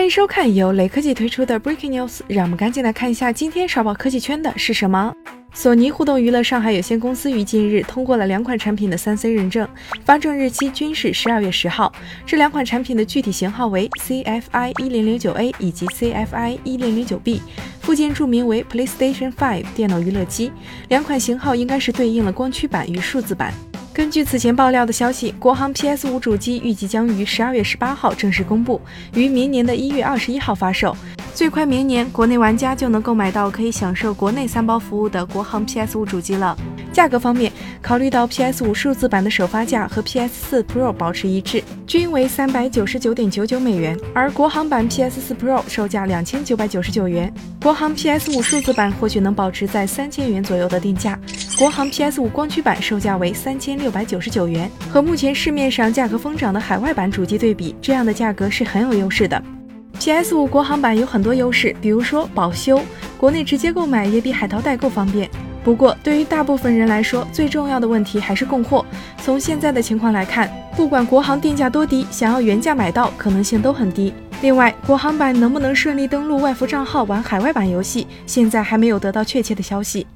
欢迎收看由雷科技推出的 Breaking News，让我们赶紧来看一下今天刷爆科技圈的是什么。索尼互动娱乐上海有限公司于近日通过了两款产品的三 C 认证，发证日期均是十二月十号。这两款产品的具体型号为 CFI 一零零九 A 以及 CFI 一零零九 B，附件注明为 PlayStation Five 电脑娱乐机。两款型号应该是对应了光驱版与数字版。根据此前爆料的消息，国行 PS 五主机预计将于十二月十八号正式公布，于明年的一月二十一号发售。最快明年，国内玩家就能购买到可以享受国内三包服务的国行 PS 五主机了。价格方面，考虑到 PS 五数字版的首发价和 PS 四 Pro 保持一致，均为三百九十九点九九美元，而国行版 PS 四 Pro 售价两千九百九十九元。国行 PS 五数字版或许能保持在三千元左右的定价。国行 PS 五光驱版售价为三千六百九十九元，和目前市面上价格疯涨的海外版主机对比，这样的价格是很有优势的。PS 五国行版有很多优势，比如说保修，国内直接购买也比海淘代购方便。不过，对于大部分人来说，最重要的问题还是供货。从现在的情况来看，不管国行定价多低，想要原价买到可能性都很低。另外，国行版能不能顺利登录外服账号玩海外版游戏，现在还没有得到确切的消息。